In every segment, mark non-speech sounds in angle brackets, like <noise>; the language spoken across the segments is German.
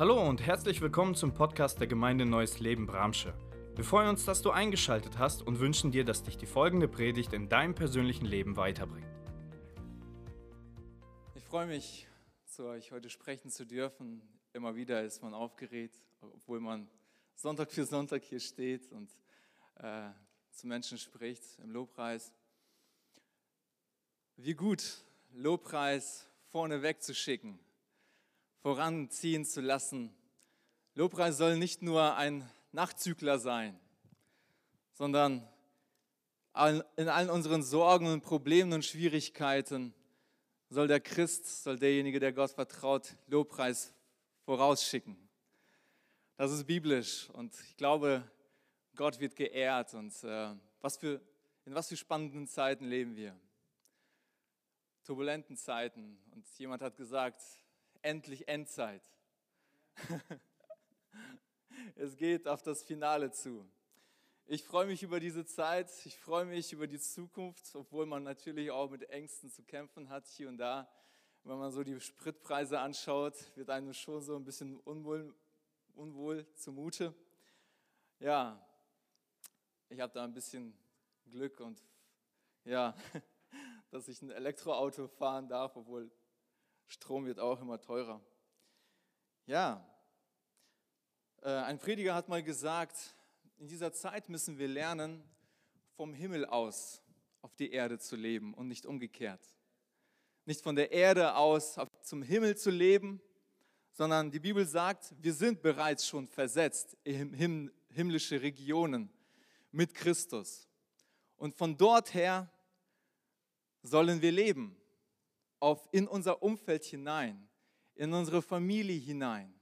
Hallo und herzlich willkommen zum Podcast der Gemeinde Neues Leben Bramsche. Wir freuen uns, dass du eingeschaltet hast und wünschen dir, dass dich die folgende Predigt in deinem persönlichen Leben weiterbringt. Ich freue mich, zu euch heute sprechen zu dürfen. Immer wieder ist man aufgeregt, obwohl man Sonntag für Sonntag hier steht und äh, zu Menschen spricht im Lobpreis. Wie gut, Lobpreis vorne wegzuschicken, voranziehen zu lassen. Lobpreis soll nicht nur ein Nachzügler sein, sondern in allen unseren Sorgen und Problemen und Schwierigkeiten soll der Christ, soll derjenige, der Gott vertraut, Lobpreis vorausschicken. Das ist biblisch und ich glaube, Gott wird geehrt und äh, was für, in was für spannenden Zeiten leben wir turbulenten Zeiten. Und jemand hat gesagt, endlich Endzeit. <laughs> es geht auf das Finale zu. Ich freue mich über diese Zeit, ich freue mich über die Zukunft, obwohl man natürlich auch mit Ängsten zu kämpfen hat hier und da. Wenn man so die Spritpreise anschaut, wird einem schon so ein bisschen unwohl, unwohl zumute. Ja, ich habe da ein bisschen Glück und ja, <laughs> dass ich ein Elektroauto fahren darf, obwohl Strom wird auch immer teurer. Ja, äh, ein Prediger hat mal gesagt, in dieser Zeit müssen wir lernen, vom Himmel aus auf die Erde zu leben und nicht umgekehrt. Nicht von der Erde aus zum Himmel zu leben, sondern die Bibel sagt, wir sind bereits schon versetzt in himmlische Regionen mit Christus. Und von dort her sollen wir leben, auf, in unser Umfeld hinein, in unsere Familie hinein,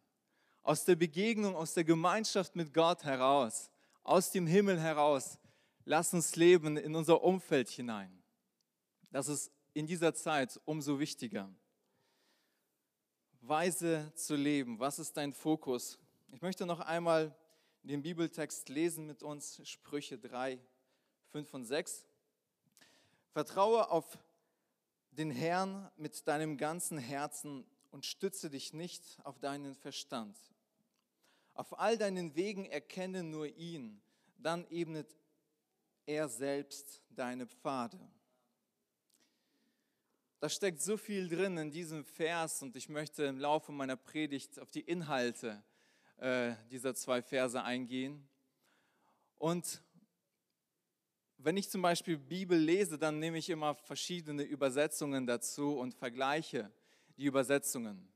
aus der Begegnung, aus der Gemeinschaft mit Gott heraus, aus dem Himmel heraus. Lass uns leben in unser Umfeld hinein. Das ist in dieser Zeit umso wichtiger. Weise zu leben, was ist dein Fokus? Ich möchte noch einmal den Bibeltext lesen mit uns, Sprüche 3, 5 und 6. Vertraue auf den Herrn mit deinem ganzen Herzen und stütze dich nicht auf deinen Verstand. Auf all deinen Wegen erkenne nur ihn, dann ebnet er selbst deine Pfade. Da steckt so viel drin in diesem Vers und ich möchte im Laufe meiner Predigt auf die Inhalte äh, dieser zwei Verse eingehen. Und wenn ich zum Beispiel Bibel lese, dann nehme ich immer verschiedene Übersetzungen dazu und vergleiche die Übersetzungen.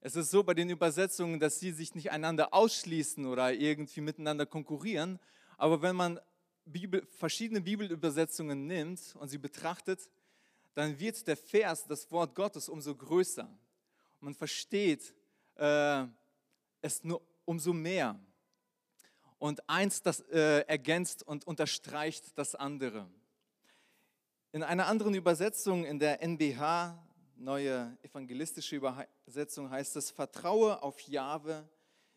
Es ist so bei den Übersetzungen, dass sie sich nicht einander ausschließen oder irgendwie miteinander konkurrieren. Aber wenn man Bibel, verschiedene Bibelübersetzungen nimmt und sie betrachtet, dann wird der Vers, das Wort Gottes, umso größer. Man versteht äh, es nur umso mehr und eins das äh, ergänzt und unterstreicht das andere. In einer anderen Übersetzung, in der NBH, neue evangelistische Übersetzung, heißt es, vertraue auf Jahwe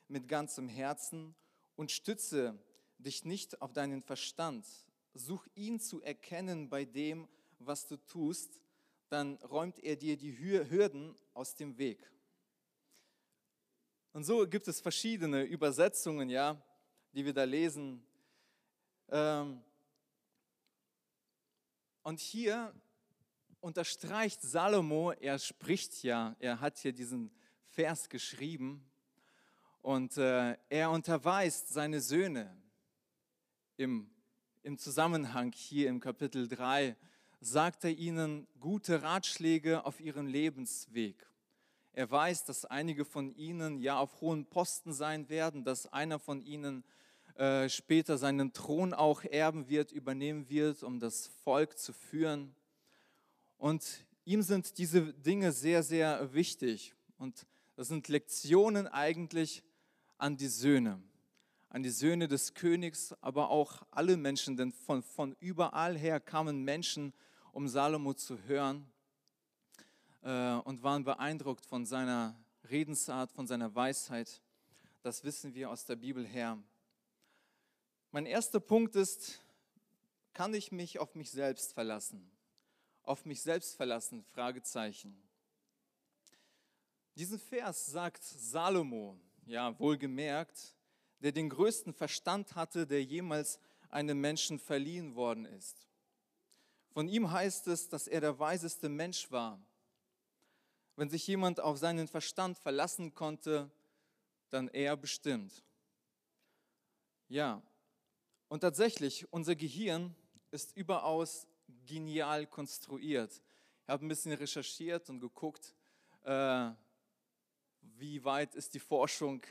mit ganzem Herzen und stütze dich nicht auf deinen Verstand. Such ihn zu erkennen bei dem, was du tust, dann räumt er dir die Hürden aus dem Weg. Und so gibt es verschiedene Übersetzungen, ja, die wir da lesen. Ähm, und hier unterstreicht Salomo, er spricht ja, er hat hier diesen Vers geschrieben und äh, er unterweist seine Söhne im, im Zusammenhang hier im Kapitel 3, sagt er ihnen gute Ratschläge auf ihren Lebensweg. Er weiß, dass einige von ihnen ja auf hohen Posten sein werden, dass einer von ihnen äh, später seinen Thron auch erben wird, übernehmen wird, um das Volk zu führen. Und ihm sind diese Dinge sehr, sehr wichtig. Und das sind Lektionen eigentlich an die Söhne, an die Söhne des Königs, aber auch alle Menschen, denn von, von überall her kamen Menschen, um Salomo zu hören äh, und waren beeindruckt von seiner Redensart, von seiner Weisheit. Das wissen wir aus der Bibel her. Mein erster Punkt ist, kann ich mich auf mich selbst verlassen? Auf mich selbst verlassen? Fragezeichen. Diesen Vers sagt Salomo, ja, wohlgemerkt, der den größten Verstand hatte, der jemals einem Menschen verliehen worden ist. Von ihm heißt es, dass er der weiseste Mensch war. Wenn sich jemand auf seinen Verstand verlassen konnte, dann er bestimmt. Ja, und tatsächlich, unser Gehirn ist überaus genial konstruiert. Ich habe ein bisschen recherchiert und geguckt, äh, wie weit ist die Forschung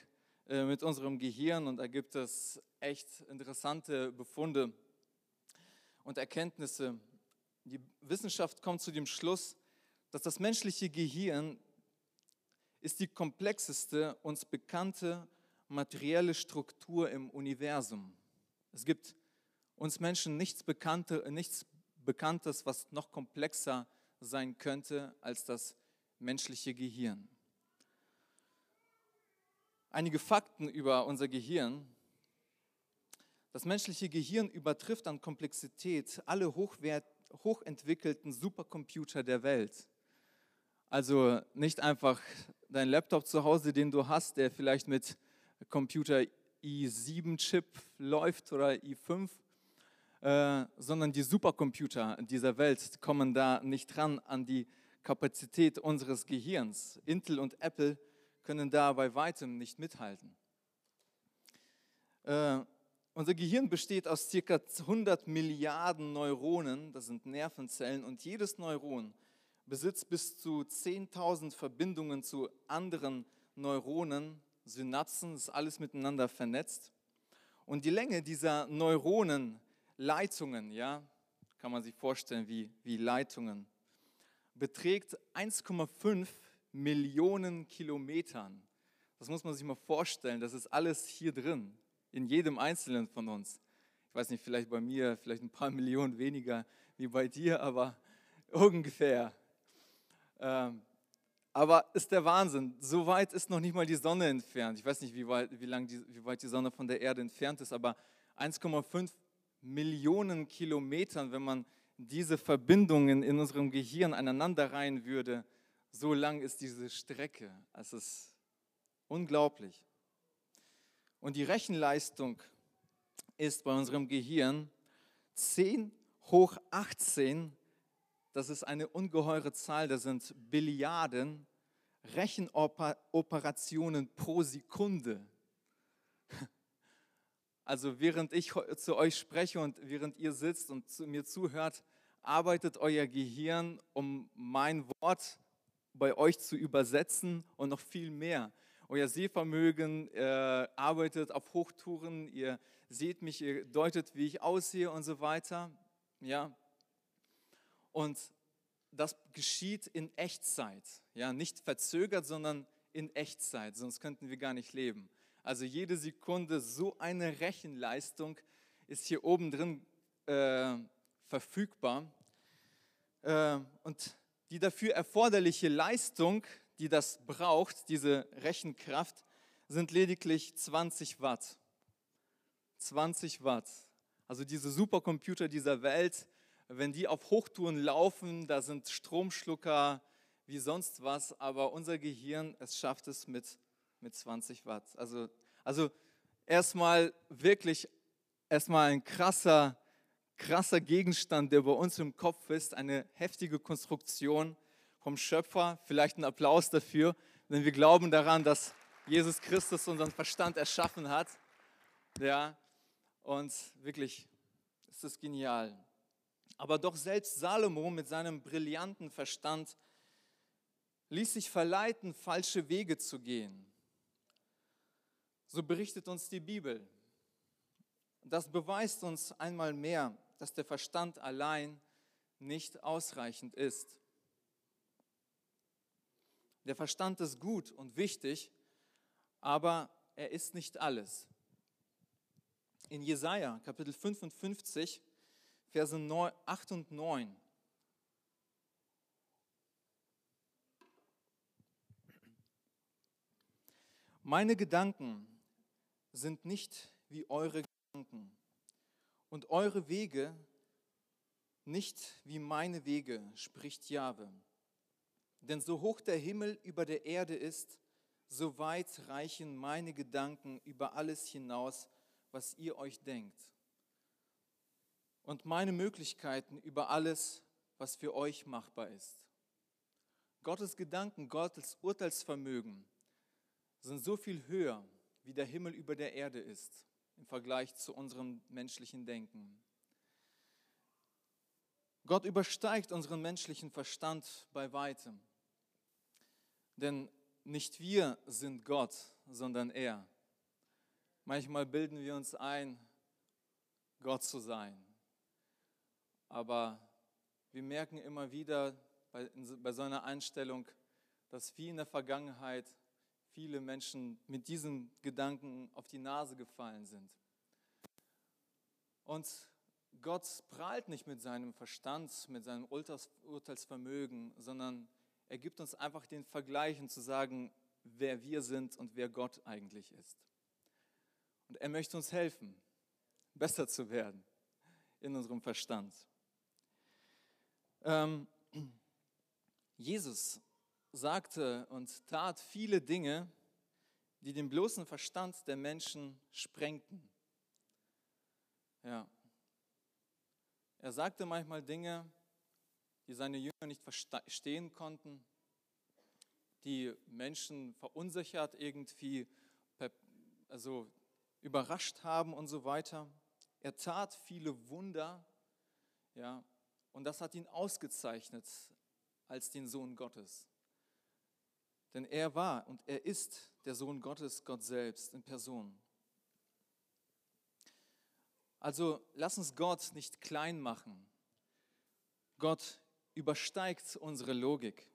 äh, mit unserem Gehirn und da gibt es echt interessante Befunde und Erkenntnisse. Die Wissenschaft kommt zu dem Schluss, dass das menschliche Gehirn ist die komplexeste uns bekannte materielle Struktur im Universum. Es gibt uns Menschen nichts, Bekannte, nichts Bekanntes, was noch komplexer sein könnte als das menschliche Gehirn. Einige Fakten über unser Gehirn. Das menschliche Gehirn übertrifft an Komplexität alle hochwert, hochentwickelten Supercomputer der Welt. Also nicht einfach dein Laptop zu Hause, den du hast, der vielleicht mit Computer i7-Chip läuft oder i5, äh, sondern die Supercomputer dieser Welt kommen da nicht dran an die Kapazität unseres Gehirns. Intel und Apple können da bei weitem nicht mithalten. Äh, unser Gehirn besteht aus circa 100 Milliarden Neuronen, das sind Nervenzellen, und jedes Neuron besitzt bis zu 10.000 Verbindungen zu anderen Neuronen, Synapsen, ist alles miteinander vernetzt. Und die Länge dieser Neuronenleitungen, ja, kann man sich vorstellen wie, wie Leitungen, beträgt 1,5 Millionen Kilometern. Das muss man sich mal vorstellen. Das ist alles hier drin, in jedem Einzelnen von uns. Ich weiß nicht, vielleicht bei mir, vielleicht ein paar <laughs> Millionen weniger wie bei dir, aber <laughs> ungefähr. Ähm, aber ist der Wahnsinn. So weit ist noch nicht mal die Sonne entfernt. Ich weiß nicht, wie weit, wie, lang die, wie weit die Sonne von der Erde entfernt ist, aber 1,5 Millionen Kilometern, wenn man diese Verbindungen in unserem Gehirn aneinander reihen würde, so lang ist diese Strecke. Es ist unglaublich. Und die Rechenleistung ist bei unserem Gehirn 10 hoch 18. Das ist eine ungeheure Zahl. Das sind Billiarden Rechenoperationen pro Sekunde. <laughs> Also während ich zu euch spreche und während ihr sitzt und zu mir zuhört, arbeitet euer Gehirn, um mein Wort bei euch zu übersetzen und noch viel mehr. Euer Sehvermögen äh, arbeitet auf Hochtouren, ihr seht mich, ihr deutet, wie ich aussehe und so weiter. Ja. Und das geschieht in Echtzeit. Ja, nicht verzögert, sondern in Echtzeit, sonst könnten wir gar nicht leben. Also jede Sekunde so eine Rechenleistung ist hier oben drin äh, verfügbar. Äh, und die dafür erforderliche Leistung, die das braucht, diese Rechenkraft, sind lediglich 20 Watt. 20 Watt. Also diese Supercomputer dieser Welt, wenn die auf Hochtouren laufen, da sind Stromschlucker wie sonst was, aber unser Gehirn, es schafft es mit, mit 20 Watt. Also, also erstmal wirklich, erstmal ein krasser krasser Gegenstand, der bei uns im Kopf ist, eine heftige Konstruktion vom Schöpfer. Vielleicht ein Applaus dafür, denn wir glauben daran, dass Jesus Christus unseren Verstand erschaffen hat. Ja, und wirklich ist es genial. Aber doch selbst Salomo mit seinem brillanten Verstand ließ sich verleiten, falsche Wege zu gehen. So berichtet uns die Bibel. Das beweist uns einmal mehr, dass der Verstand allein nicht ausreichend ist. Der Verstand ist gut und wichtig, aber er ist nicht alles. In Jesaja Kapitel 55, Verse 8 und 9. Meine Gedanken sind nicht wie eure Gedanken und eure Wege nicht wie meine Wege, spricht Jahwe. Denn so hoch der Himmel über der Erde ist, so weit reichen meine Gedanken über alles hinaus, was ihr euch denkt. Und meine Möglichkeiten über alles, was für euch machbar ist. Gottes Gedanken, Gottes Urteilsvermögen sind so viel höher, wie der Himmel über der Erde ist im Vergleich zu unserem menschlichen Denken. Gott übersteigt unseren menschlichen Verstand bei weitem. Denn nicht wir sind Gott, sondern er. Manchmal bilden wir uns ein, Gott zu sein. Aber wir merken immer wieder bei, bei so einer Einstellung, dass wie in der Vergangenheit viele Menschen mit diesen Gedanken auf die Nase gefallen sind. Und Gott prahlt nicht mit seinem Verstand, mit seinem Urteilsvermögen, sondern er gibt uns einfach den Vergleich und zu sagen, wer wir sind und wer Gott eigentlich ist. Und er möchte uns helfen, besser zu werden in unserem Verstand. Ähm, Jesus sagte und tat viele Dinge, die den bloßen Verstand der Menschen sprengten. Ja. Er sagte manchmal Dinge, die seine Jünger nicht verstehen konnten, die Menschen verunsichert irgendwie, also überrascht haben und so weiter. Er tat viele Wunder, ja, und das hat ihn ausgezeichnet als den Sohn Gottes. Denn er war und er ist der Sohn Gottes, Gott selbst in Person. Also lass uns Gott nicht klein machen. Gott übersteigt unsere Logik.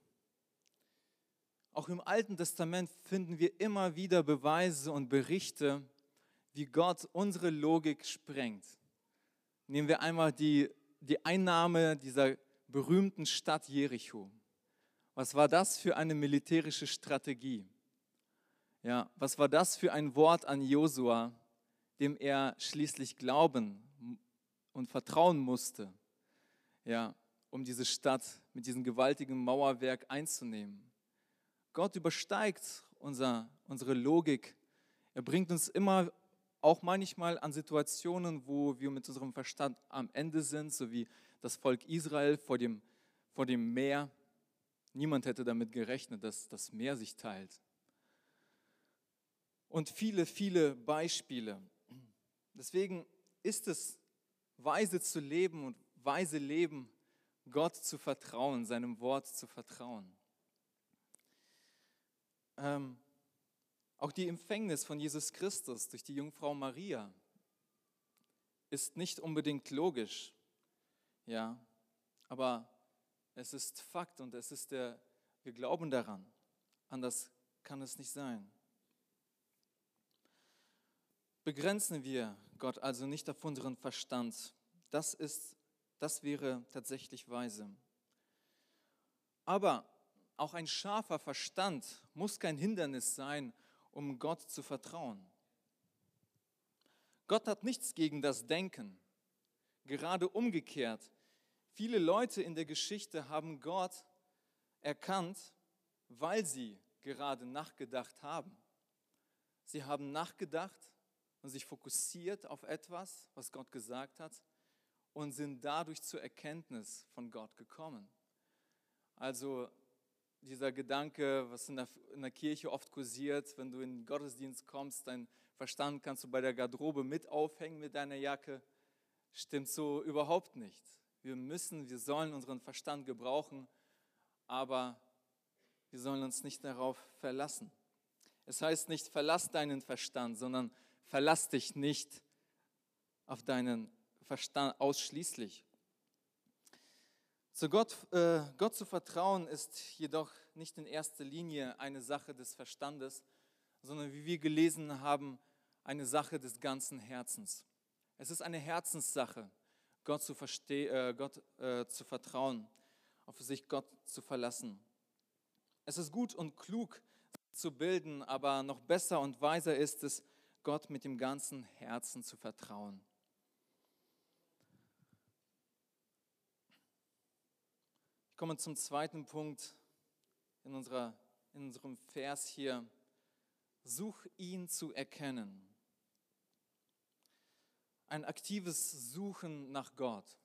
Auch im Alten Testament finden wir immer wieder Beweise und Berichte, wie Gott unsere Logik sprengt. Nehmen wir einmal die, die Einnahme dieser berühmten Stadt Jericho. Was war das für eine militärische Strategie? Ja, was war das für ein Wort an Josua, dem er schließlich glauben und vertrauen musste? Ja, um diese Stadt mit diesem gewaltigen Mauerwerk einzunehmen. Gott übersteigt unser, unsere Logik. Er bringt uns immer auch manchmal an Situationen, wo wir mit unserem Verstand am Ende sind, so wie das Volk Israel vor dem, vor dem Meer. Niemand hätte damit gerechnet, dass das Meer sich teilt. Und viele, viele Beispiele. Deswegen ist es weise zu leben und weise leben Gott zu vertrauen, seinem Wort zu vertrauen. Ähm, auch die Empfängnis von Jesus Christus durch die Jungfrau Maria ist nicht unbedingt logisch, ja, aber es ist Fakt und es ist der, wir glauben daran. Anders kann es nicht sein. Begrenzen wir Gott also nicht auf unseren Verstand. Das ist das wäre tatsächlich weise. Aber auch ein scharfer Verstand muss kein Hindernis sein, um Gott zu vertrauen. Gott hat nichts gegen das Denken. Gerade umgekehrt. Viele Leute in der Geschichte haben Gott erkannt, weil sie gerade nachgedacht haben. Sie haben nachgedacht und sich fokussiert auf etwas, was Gott gesagt hat und sind dadurch zur Erkenntnis von Gott gekommen. Also dieser Gedanke, was in der, in der Kirche oft kursiert, wenn du in den Gottesdienst kommst, dein Verstand kannst du bei der Garderobe mit aufhängen mit deiner Jacke, stimmt so überhaupt nicht. Wir müssen, wir sollen unseren Verstand gebrauchen, aber wir sollen uns nicht darauf verlassen. Es heißt nicht, verlass deinen Verstand, sondern verlass dich nicht auf deinen Verstand ausschließlich. Zu Gott, äh, Gott zu vertrauen ist jedoch nicht in erster Linie eine Sache des Verstandes, sondern wie wir gelesen haben, eine Sache des ganzen Herzens. Es ist eine Herzenssache, Gott zu, äh, Gott, äh, zu vertrauen, auf sich Gott zu verlassen. Es ist gut und klug zu bilden, aber noch besser und weiser ist es, Gott mit dem ganzen Herzen zu vertrauen. Komme zum zweiten Punkt. in, unserer, in unserem Vers hier, such ihn zu erkennen. Ein aktives Suchen nach Gott.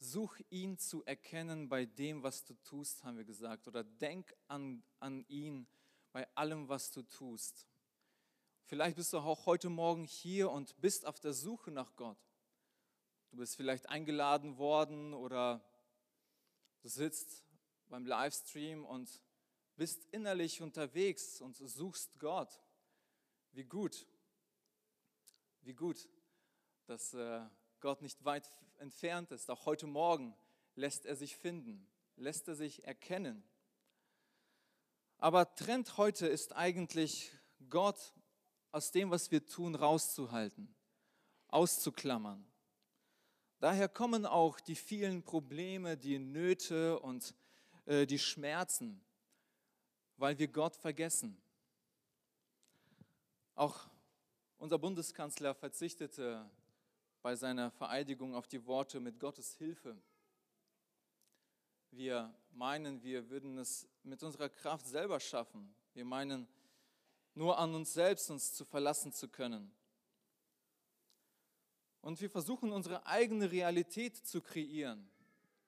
Such ihn zu erkennen bei dem, was du tust, haben wir gesagt. Oder denk an, an ihn bei allem, was du tust. Vielleicht bist du auch heute Morgen hier und bist auf der Suche nach Gott. Du bist vielleicht eingeladen worden oder du sitzt beim Livestream und bist innerlich unterwegs und suchst Gott. Wie gut, wie gut, dass äh, Gott nicht weit entfernt ist. Auch heute Morgen lässt er sich finden, lässt er sich erkennen. Aber Trend heute ist eigentlich, Gott aus dem, was wir tun, rauszuhalten, auszuklammern. Daher kommen auch die vielen Probleme, die Nöte und äh, die Schmerzen, weil wir Gott vergessen. Auch unser Bundeskanzler verzichtete bei seiner Vereidigung auf die Worte mit Gottes Hilfe. Wir meinen, wir würden es mit unserer Kraft selber schaffen. Wir meinen, nur an uns selbst uns zu verlassen zu können. Und wir versuchen unsere eigene Realität zu kreieren.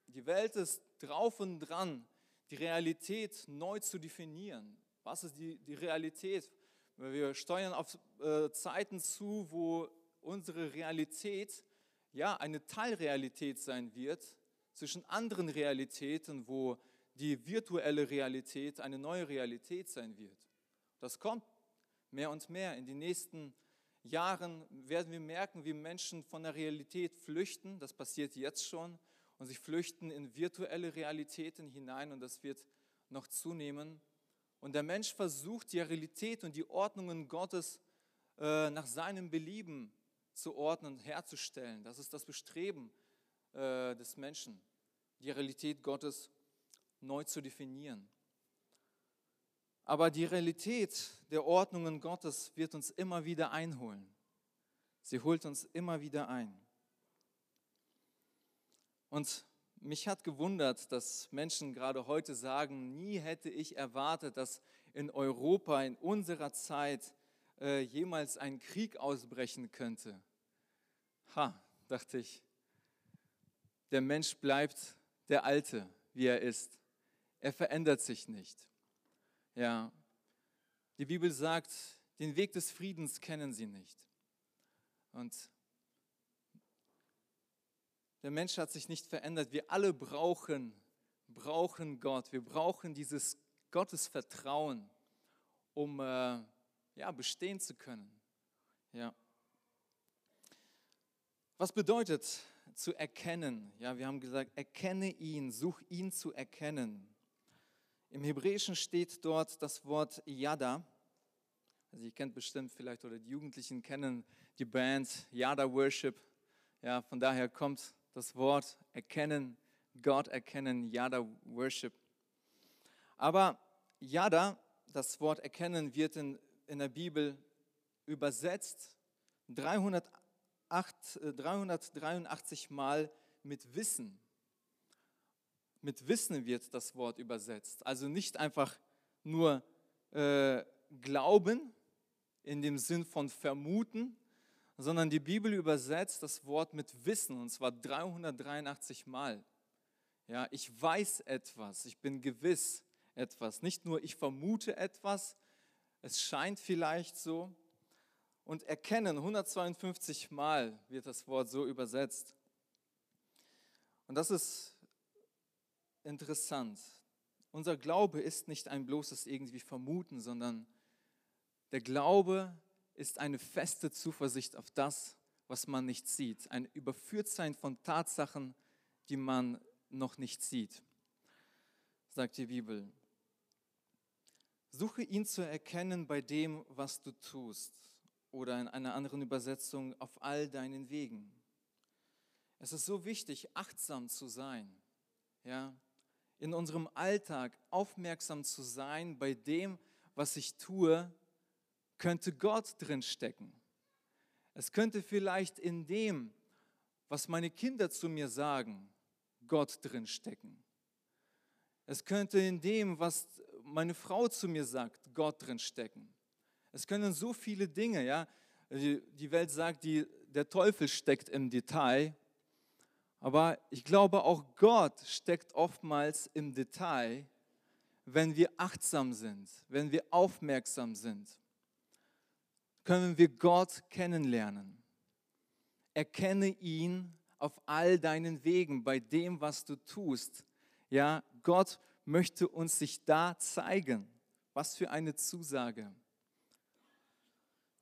Die Welt ist drauf und dran, die Realität neu zu definieren. Was ist die, die Realität? Wir steuern auf äh, Zeiten zu, wo unsere Realität ja eine Teilrealität sein wird zwischen anderen Realitäten, wo die virtuelle Realität eine neue Realität sein wird. Das kommt mehr und mehr. In den nächsten Jahren werden wir merken, wie Menschen von der Realität flüchten. Das passiert jetzt schon. Und sie flüchten in virtuelle Realitäten hinein und das wird noch zunehmen. Und der Mensch versucht, die Realität und die Ordnungen Gottes äh, nach seinem Belieben zu ordnen und herzustellen. Das ist das Bestreben äh, des Menschen, die Realität Gottes neu zu definieren. Aber die Realität der Ordnungen Gottes wird uns immer wieder einholen. Sie holt uns immer wieder ein. Und mich hat gewundert, dass Menschen gerade heute sagen, nie hätte ich erwartet, dass in Europa in unserer Zeit äh, jemals ein Krieg ausbrechen könnte. Ha, dachte ich, der Mensch bleibt der Alte, wie er ist. Er verändert sich nicht. Ja, die Bibel sagt, den Weg des Friedens kennen sie nicht. Und der Mensch hat sich nicht verändert. Wir alle brauchen, brauchen Gott. Wir brauchen dieses Gottesvertrauen, um äh, ja, bestehen zu können. Ja. Was bedeutet zu erkennen? Ja, wir haben gesagt, erkenne ihn, such ihn zu erkennen. Im Hebräischen steht dort das Wort Yada. Also ihr kennt bestimmt vielleicht oder die Jugendlichen kennen die Band Yada Worship. Ja, von daher kommt das Wort erkennen, Gott erkennen, Yada Worship. Aber Yada, das Wort erkennen, wird in, in der Bibel übersetzt 308, 383 Mal mit Wissen mit Wissen wird das Wort übersetzt. Also nicht einfach nur äh, Glauben in dem Sinn von vermuten, sondern die Bibel übersetzt das Wort mit Wissen und zwar 383 Mal. Ja, ich weiß etwas, ich bin gewiss etwas. Nicht nur ich vermute etwas, es scheint vielleicht so. Und erkennen, 152 Mal wird das Wort so übersetzt. Und das ist interessant. Unser Glaube ist nicht ein bloßes irgendwie Vermuten, sondern der Glaube ist eine feste Zuversicht auf das, was man nicht sieht. Ein Überführtsein von Tatsachen, die man noch nicht sieht, sagt die Bibel. Suche ihn zu erkennen bei dem, was du tust. Oder in einer anderen Übersetzung, auf all deinen Wegen. Es ist so wichtig, achtsam zu sein. Ja, in unserem Alltag aufmerksam zu sein bei dem, was ich tue, könnte Gott drin stecken. Es könnte vielleicht in dem, was meine Kinder zu mir sagen, Gott drin stecken. Es könnte in dem, was meine Frau zu mir sagt, Gott drin stecken. Es können so viele Dinge, ja. Die Welt sagt, die, der Teufel steckt im Detail. Aber ich glaube, auch Gott steckt oftmals im Detail, wenn wir achtsam sind, wenn wir aufmerksam sind. Können wir Gott kennenlernen. Erkenne ihn auf all deinen Wegen, bei dem, was du tust. Ja, Gott möchte uns sich da zeigen. Was für eine Zusage.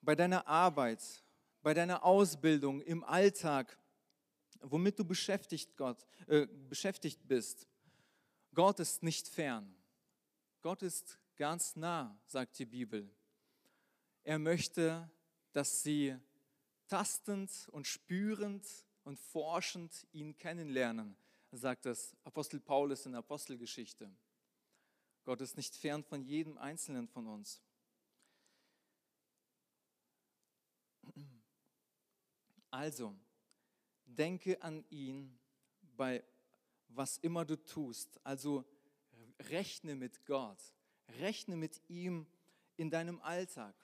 Bei deiner Arbeit, bei deiner Ausbildung, im Alltag, womit du beschäftigt, Gott, äh, beschäftigt bist. Gott ist nicht fern. Gott ist ganz nah, sagt die Bibel. Er möchte, dass sie tastend und spürend und forschend ihn kennenlernen, sagt das Apostel Paulus in der Apostelgeschichte. Gott ist nicht fern von jedem Einzelnen von uns. Also, denke an ihn bei was immer du tust. Also rechne mit Gott, rechne mit ihm in deinem Alltag,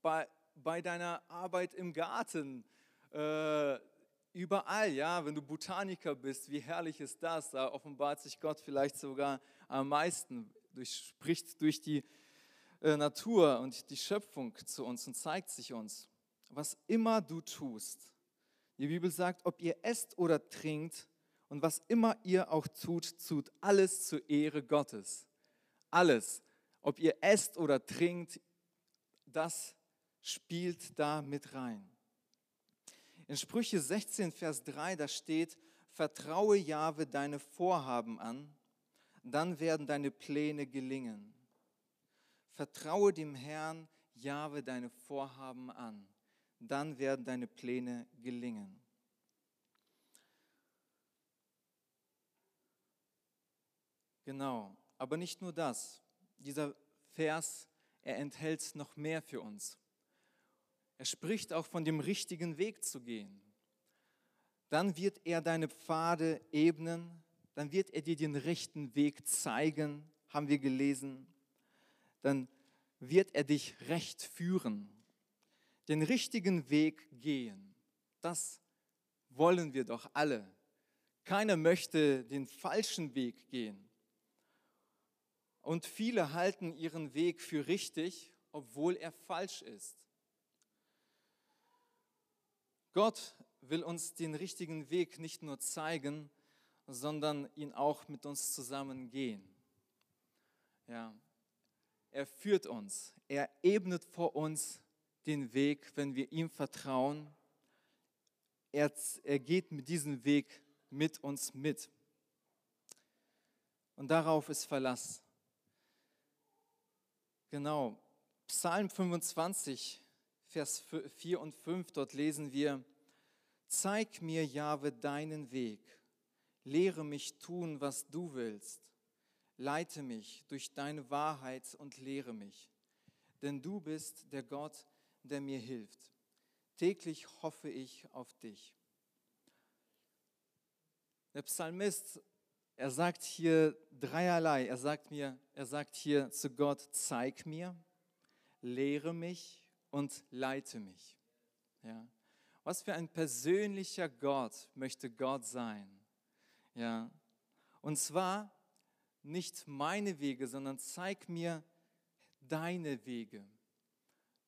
bei, bei deiner Arbeit im Garten, äh, überall, ja, wenn du Botaniker bist, wie herrlich ist das? Da offenbart sich Gott vielleicht sogar am meisten, durch, spricht durch die äh, Natur und die Schöpfung zu uns und zeigt sich uns. Was immer du tust, die Bibel sagt, ob ihr esst oder trinkt und was immer ihr auch tut, tut alles zur Ehre Gottes. Alles, ob ihr esst oder trinkt, das spielt da mit rein. In Sprüche 16, Vers 3, da steht, vertraue Jahwe deine Vorhaben an, dann werden deine Pläne gelingen. Vertraue dem Herrn Jahwe deine Vorhaben an, dann werden deine Pläne gelingen. Genau, aber nicht nur das. Dieser Vers, er enthält noch mehr für uns. Er spricht auch von dem richtigen Weg zu gehen. Dann wird er deine Pfade ebnen, dann wird er dir den rechten Weg zeigen, haben wir gelesen. Dann wird er dich recht führen, den richtigen Weg gehen. Das wollen wir doch alle. Keiner möchte den falschen Weg gehen. Und viele halten ihren Weg für richtig, obwohl er falsch ist. Gott will uns den richtigen Weg nicht nur zeigen, sondern ihn auch mit uns zusammen gehen. Ja, er führt uns, er ebnet vor uns den Weg, wenn wir ihm vertrauen. Er, er geht mit diesem Weg mit uns mit. Und darauf ist Verlass. Genau, Psalm 25, Vers 4 und 5, dort lesen wir, Zeig mir, Jahwe, deinen Weg, lehre mich tun, was du willst, leite mich durch deine Wahrheit und lehre mich, denn du bist der Gott, der mir hilft. Täglich hoffe ich auf dich. Der Psalmist, er sagt hier dreierlei. Er sagt mir, er sagt hier zu Gott, zeig mir, lehre mich und leite mich. Ja. Was für ein persönlicher Gott möchte Gott sein. Ja. Und zwar nicht meine Wege, sondern zeig mir deine Wege.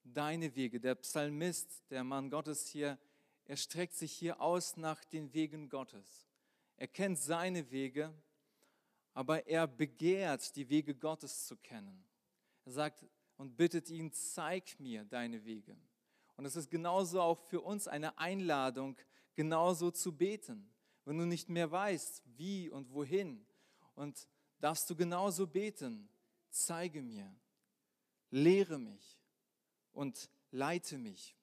Deine Wege. Der Psalmist, der Mann Gottes hier, er streckt sich hier aus nach den Wegen Gottes. Er kennt seine Wege, aber er begehrt, die Wege Gottes zu kennen. Er sagt, und bittet ihn, zeig mir deine Wege. Und es ist genauso auch für uns eine Einladung, genauso zu beten. Wenn du nicht mehr weißt, wie und wohin, und darfst du genauso beten, zeige mir, lehre mich und leite mich.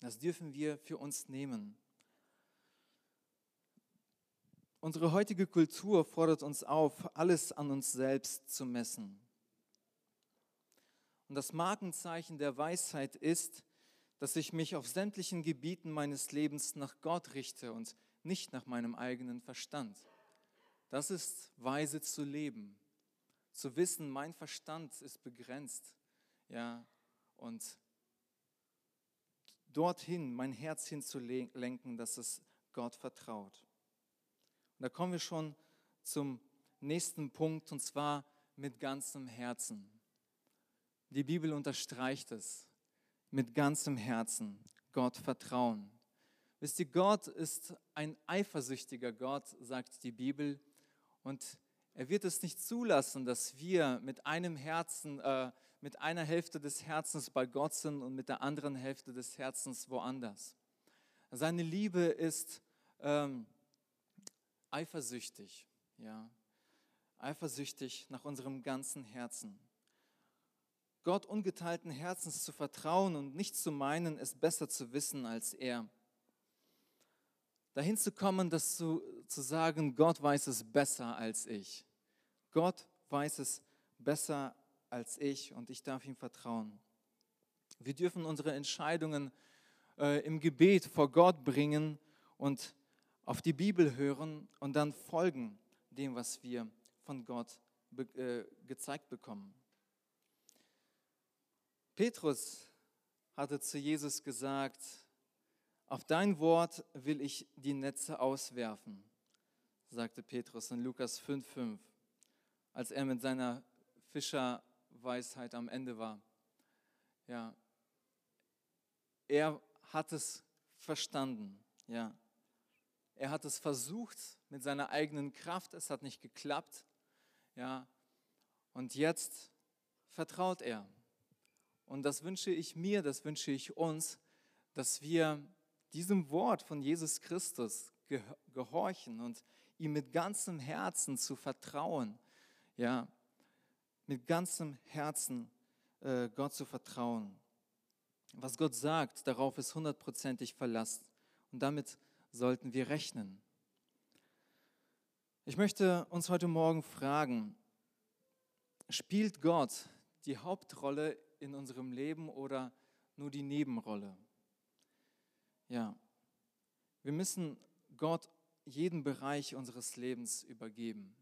Das dürfen wir für uns nehmen. Unsere heutige Kultur fordert uns auf, alles an uns selbst zu messen. Und das Markenzeichen der Weisheit ist, dass ich mich auf sämtlichen Gebieten meines Lebens nach Gott richte und nicht nach meinem eigenen Verstand. Das ist weise zu leben. Zu wissen, mein Verstand ist begrenzt. Ja, und dorthin mein Herz hinzulenken, dass es Gott vertraut. Und da kommen wir schon zum nächsten Punkt, und zwar mit ganzem Herzen. Die Bibel unterstreicht es. Mit ganzem Herzen Gott vertrauen. Wisst ihr, Gott ist ein eifersüchtiger Gott, sagt die Bibel. Und er wird es nicht zulassen, dass wir mit einem Herzen, äh, mit einer Hälfte des Herzens bei Gott sind und mit der anderen Hälfte des Herzens woanders. Seine Liebe ist ähm, eifersüchtig, ja, eifersüchtig nach unserem ganzen Herzen. Gott ungeteilten Herzens zu vertrauen und nicht zu meinen, es besser zu wissen als er. Dahin zu kommen, das zu, zu sagen, Gott weiß es besser als ich. Gott weiß es besser als ich und ich darf ihm vertrauen. Wir dürfen unsere Entscheidungen äh, im Gebet vor Gott bringen und auf die Bibel hören und dann folgen dem, was wir von Gott be äh, gezeigt bekommen. Petrus hatte zu Jesus gesagt, auf dein Wort will ich die Netze auswerfen, sagte Petrus in Lukas 5,5, als er mit seiner Fischerweisheit am Ende war. Ja, er hat es verstanden, ja. Er hat es versucht mit seiner eigenen Kraft, es hat nicht geklappt, ja. Und jetzt vertraut er. Und das wünsche ich mir, das wünsche ich uns, dass wir diesem Wort von Jesus Christus gehorchen und ihm mit ganzem Herzen zu vertrauen, ja, mit ganzem Herzen äh, Gott zu vertrauen. Was Gott sagt, darauf ist hundertprozentig Verlass und damit sollten wir rechnen. Ich möchte uns heute Morgen fragen, spielt Gott die Hauptrolle in unserem Leben oder nur die Nebenrolle? Ja, wir müssen Gott jeden Bereich unseres Lebens übergeben.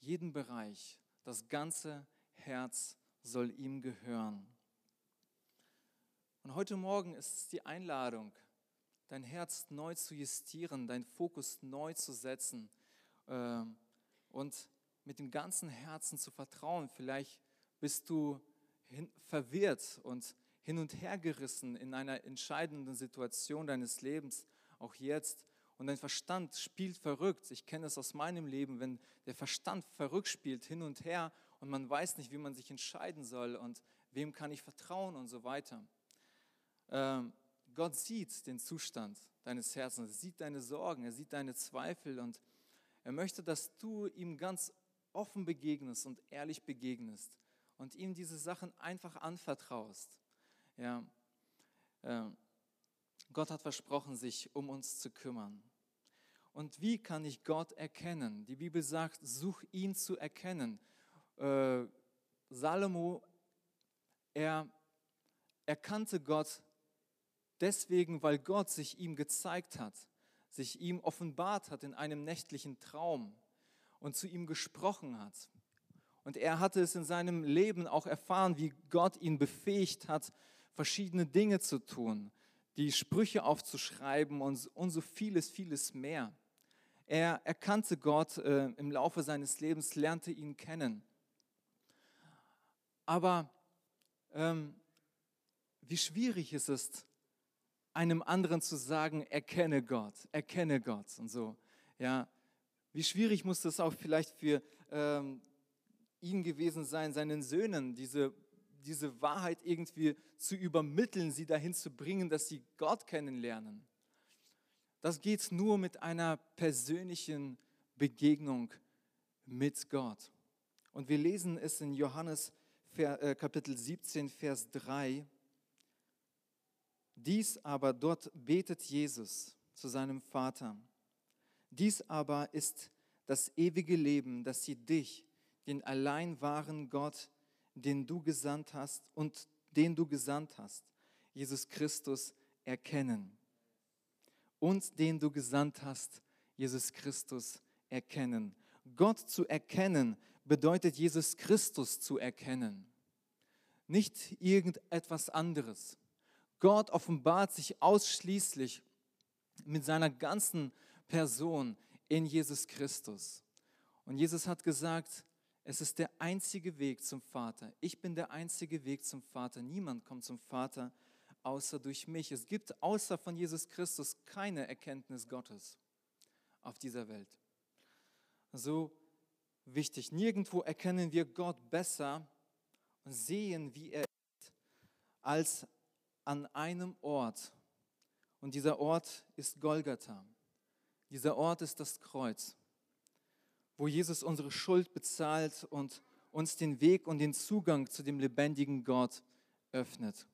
Jeden Bereich, das ganze Herz soll ihm gehören. Und heute Morgen ist es die Einladung, dein Herz neu zu justieren, deinen Fokus neu zu setzen äh, und mit dem ganzen Herzen zu vertrauen. Vielleicht bist du hin, verwirrt und hin und her gerissen in einer entscheidenden Situation deines Lebens, auch jetzt. Und dein Verstand spielt verrückt. Ich kenne es aus meinem Leben, wenn der Verstand verrückt spielt, hin und her und man weiß nicht, wie man sich entscheiden soll und wem kann ich vertrauen und so weiter. Ähm, Gott sieht den Zustand deines Herzens, er sieht deine Sorgen, er sieht deine Zweifel und er möchte, dass du ihm ganz offen begegnest und ehrlich begegnest und ihm diese Sachen einfach anvertraust. Ja, äh, Gott hat versprochen, sich um uns zu kümmern. Und wie kann ich Gott erkennen? Die Bibel sagt, such ihn zu erkennen. Äh, Salomo, er erkannte Gott deswegen, weil Gott sich ihm gezeigt hat, sich ihm offenbart hat in einem nächtlichen Traum und zu ihm gesprochen hat. Und er hatte es in seinem Leben auch erfahren, wie Gott ihn befähigt hat, verschiedene Dinge zu tun, die Sprüche aufzuschreiben und, und so vieles, vieles mehr. Er erkannte Gott äh, im Laufe seines Lebens, lernte ihn kennen. Aber ähm, wie schwierig ist es, einem anderen zu sagen, erkenne Gott, erkenne Gott und so. Ja, wie schwierig muss das auch vielleicht für ähm, ihn gewesen sein, seinen Söhnen diese, diese Wahrheit irgendwie zu übermitteln, sie dahin zu bringen, dass sie Gott kennenlernen. Das geht nur mit einer persönlichen Begegnung mit Gott. Und wir lesen es in Johannes äh, Kapitel 17, Vers 3. Dies aber, dort betet Jesus zu seinem Vater. Dies aber ist das ewige Leben, dass sie dich, den allein wahren Gott, den du gesandt hast und den du gesandt hast, Jesus Christus, erkennen. Und den du gesandt hast, Jesus Christus, erkennen. Gott zu erkennen bedeutet Jesus Christus zu erkennen, nicht irgendetwas anderes. Gott offenbart sich ausschließlich mit seiner ganzen Person in Jesus Christus. Und Jesus hat gesagt, es ist der einzige Weg zum Vater. Ich bin der einzige Weg zum Vater. Niemand kommt zum Vater außer durch mich. Es gibt außer von Jesus Christus keine Erkenntnis Gottes auf dieser Welt. So wichtig. Nirgendwo erkennen wir Gott besser und sehen, wie er ist, als an einem Ort. Und dieser Ort ist Golgatha. Dieser Ort ist das Kreuz, wo Jesus unsere Schuld bezahlt und uns den Weg und den Zugang zu dem lebendigen Gott öffnet.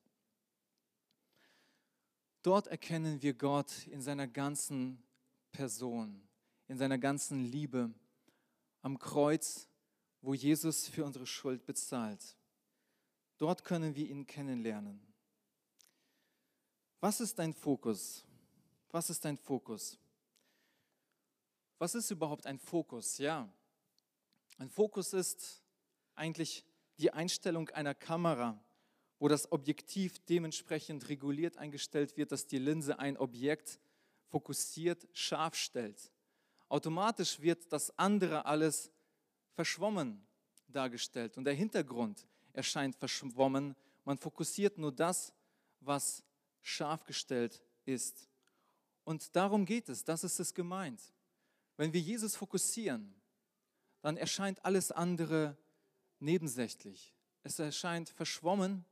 Dort erkennen wir Gott in seiner ganzen Person, in seiner ganzen Liebe am Kreuz, wo Jesus für unsere Schuld bezahlt. Dort können wir ihn kennenlernen. Was ist dein Fokus? Was ist dein Fokus? Was ist überhaupt ein Fokus? Ja, ein Fokus ist eigentlich die Einstellung einer Kamera, wo das Objektiv dementsprechend reguliert eingestellt wird, dass die Linse ein Objekt fokussiert scharf stellt. Automatisch wird das andere alles verschwommen dargestellt und der Hintergrund erscheint verschwommen. Man fokussiert nur das, was scharf gestellt ist. Und darum geht es, das ist es gemeint. Wenn wir Jesus fokussieren, dann erscheint alles andere nebensächlich. Es erscheint verschwommen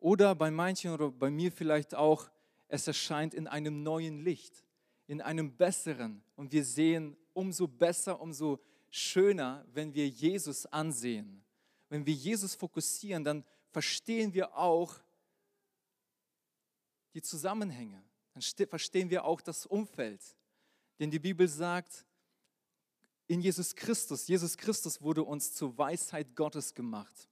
oder bei manchen oder bei mir vielleicht auch, es erscheint in einem neuen Licht, in einem besseren. Und wir sehen umso besser, umso schöner, wenn wir Jesus ansehen. Wenn wir Jesus fokussieren, dann verstehen wir auch die Zusammenhänge. Dann verstehen wir auch das Umfeld. Denn die Bibel sagt, in Jesus Christus, Jesus Christus wurde uns zur Weisheit Gottes gemacht.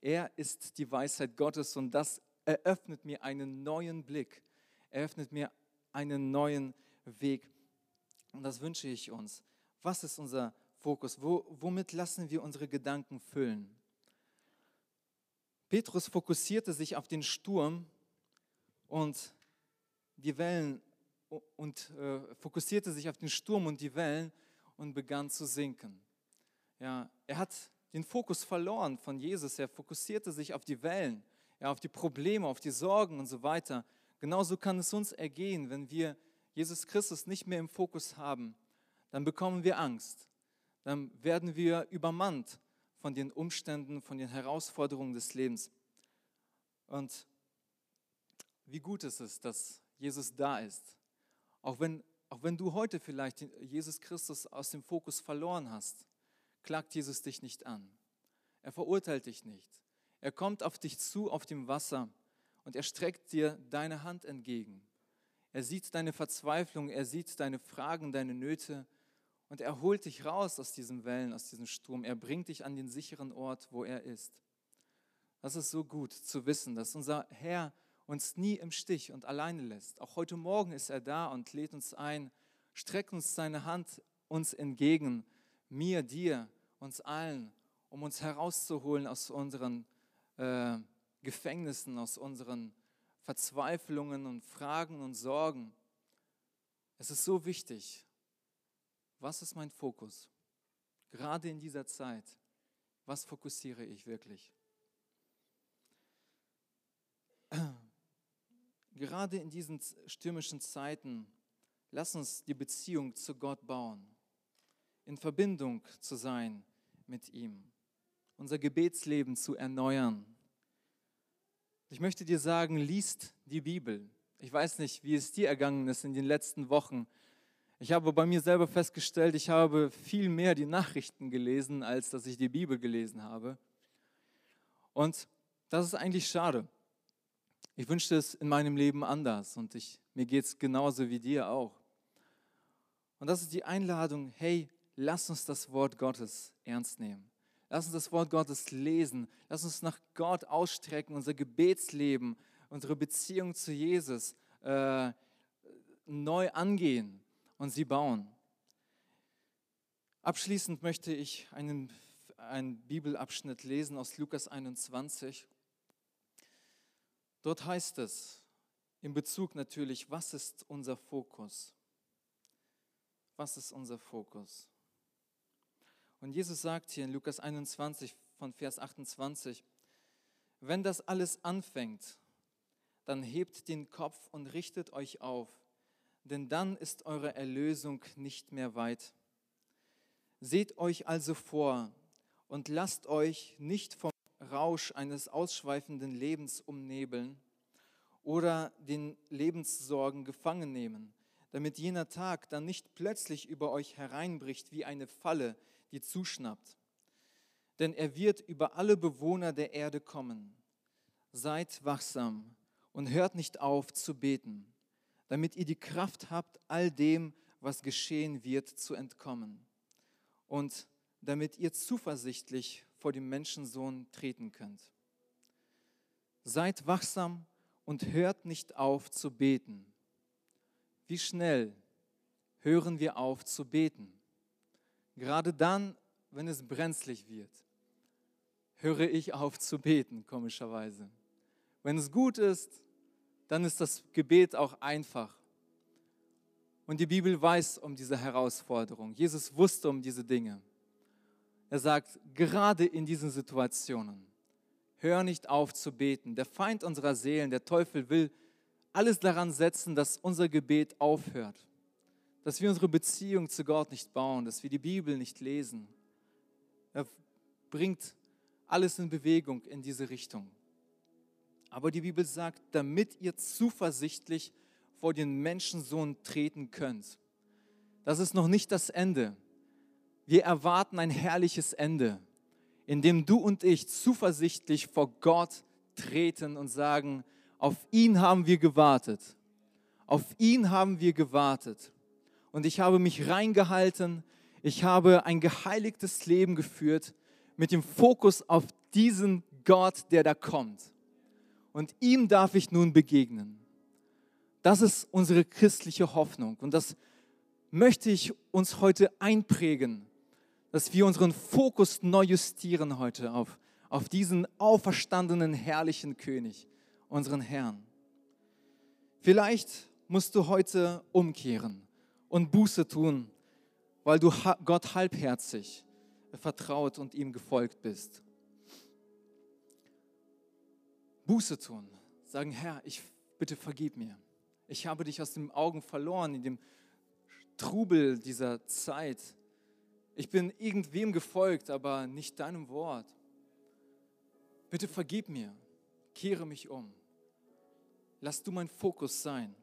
Er ist die Weisheit Gottes und das eröffnet mir einen neuen Blick, eröffnet mir einen neuen Weg. Und das wünsche ich uns. Was ist unser Fokus? Wo, womit lassen wir unsere Gedanken füllen? Petrus fokussierte sich auf den Sturm und die Wellen und äh, fokussierte sich auf den Sturm und die Wellen und begann zu sinken. Ja, er hat den Fokus verloren von Jesus. Er fokussierte sich auf die Wellen, ja, auf die Probleme, auf die Sorgen und so weiter. Genauso kann es uns ergehen, wenn wir Jesus Christus nicht mehr im Fokus haben. Dann bekommen wir Angst. Dann werden wir übermannt von den Umständen, von den Herausforderungen des Lebens. Und wie gut ist es, dass Jesus da ist. Auch wenn, auch wenn du heute vielleicht Jesus Christus aus dem Fokus verloren hast, klagt Jesus dich nicht an. Er verurteilt dich nicht. Er kommt auf dich zu auf dem Wasser und er streckt dir deine Hand entgegen. Er sieht deine Verzweiflung, er sieht deine Fragen, deine Nöte und er holt dich raus aus diesen Wellen, aus diesem Sturm. Er bringt dich an den sicheren Ort, wo er ist. Das ist so gut zu wissen, dass unser Herr uns nie im Stich und alleine lässt. Auch heute Morgen ist er da und lädt uns ein, streckt uns seine Hand uns entgegen, mir, dir, uns allen, um uns herauszuholen aus unseren äh, Gefängnissen, aus unseren Verzweiflungen und Fragen und Sorgen. Es ist so wichtig. Was ist mein Fokus? Gerade in dieser Zeit. Was fokussiere ich wirklich? Gerade in diesen stürmischen Zeiten, lass uns die Beziehung zu Gott bauen, in Verbindung zu sein mit ihm, unser Gebetsleben zu erneuern. Ich möchte dir sagen, liest die Bibel. Ich weiß nicht, wie es dir ergangen ist in den letzten Wochen. Ich habe bei mir selber festgestellt, ich habe viel mehr die Nachrichten gelesen, als dass ich die Bibel gelesen habe. Und das ist eigentlich schade. Ich wünschte es in meinem Leben anders und ich, mir geht es genauso wie dir auch. Und das ist die Einladung, hey, lass uns das Wort Gottes ernst nehmen. Lass uns das Wort Gottes lesen. Lass uns nach Gott ausstrecken, unser Gebetsleben, unsere Beziehung zu Jesus äh, neu angehen und sie bauen. Abschließend möchte ich einen, einen Bibelabschnitt lesen aus Lukas 21. Dort heißt es, in Bezug natürlich, was ist unser Fokus? Was ist unser Fokus? Und Jesus sagt hier in Lukas 21 von Vers 28, wenn das alles anfängt, dann hebt den Kopf und richtet euch auf, denn dann ist eure Erlösung nicht mehr weit. Seht euch also vor und lasst euch nicht vom Rausch eines ausschweifenden Lebens umnebeln oder den Lebenssorgen gefangen nehmen, damit jener Tag dann nicht plötzlich über euch hereinbricht wie eine Falle, die zuschnappt. Denn er wird über alle Bewohner der Erde kommen. Seid wachsam und hört nicht auf zu beten, damit ihr die Kraft habt, all dem, was geschehen wird, zu entkommen. Und damit ihr zuversichtlich vor dem Menschensohn treten könnt. Seid wachsam und hört nicht auf zu beten. Wie schnell hören wir auf zu beten? Gerade dann, wenn es brenzlig wird, höre ich auf zu beten, komischerweise. Wenn es gut ist, dann ist das Gebet auch einfach. Und die Bibel weiß um diese Herausforderung. Jesus wusste um diese Dinge. Er sagt, gerade in diesen Situationen, hör nicht auf zu beten. Der Feind unserer Seelen, der Teufel will alles daran setzen, dass unser Gebet aufhört, dass wir unsere Beziehung zu Gott nicht bauen, dass wir die Bibel nicht lesen. Er bringt alles in Bewegung in diese Richtung. Aber die Bibel sagt, damit ihr zuversichtlich vor den Menschensohn treten könnt. Das ist noch nicht das Ende. Wir erwarten ein herrliches Ende in dem du und ich zuversichtlich vor Gott treten und sagen, auf ihn haben wir gewartet. Auf ihn haben wir gewartet. Und ich habe mich reingehalten. Ich habe ein geheiligtes Leben geführt mit dem Fokus auf diesen Gott, der da kommt. Und ihm darf ich nun begegnen. Das ist unsere christliche Hoffnung. Und das möchte ich uns heute einprägen dass wir unseren Fokus neu justieren heute auf, auf diesen auferstandenen, herrlichen König, unseren Herrn. Vielleicht musst du heute umkehren und Buße tun, weil du Gott halbherzig vertraut und ihm gefolgt bist. Buße tun, sagen, Herr, ich bitte vergib mir. Ich habe dich aus den Augen verloren in dem Trubel dieser Zeit ich bin irgendwem gefolgt, aber nicht deinem Wort. Bitte vergib mir, kehre mich um. Lass du mein Fokus sein.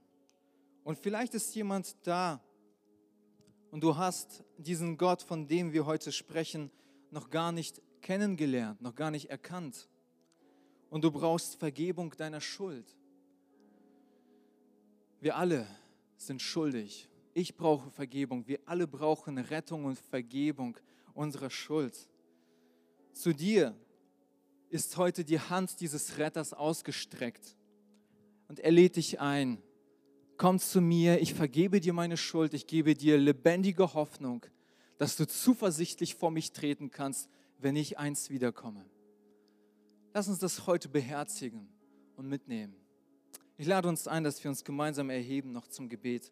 Und vielleicht ist jemand da und du hast diesen Gott, von dem wir heute sprechen, noch gar nicht kennengelernt, noch gar nicht erkannt. Und du brauchst Vergebung deiner Schuld. Wir alle sind schuldig ich brauche Vergebung. Wir alle brauchen Rettung und Vergebung unserer Schuld. Zu dir ist heute die Hand dieses Retters ausgestreckt und er lädt dich ein. Komm zu mir, ich vergebe dir meine Schuld, ich gebe dir lebendige Hoffnung, dass du zuversichtlich vor mich treten kannst, wenn ich einst wiederkomme. Lass uns das heute beherzigen und mitnehmen. Ich lade uns ein, dass wir uns gemeinsam erheben noch zum Gebet.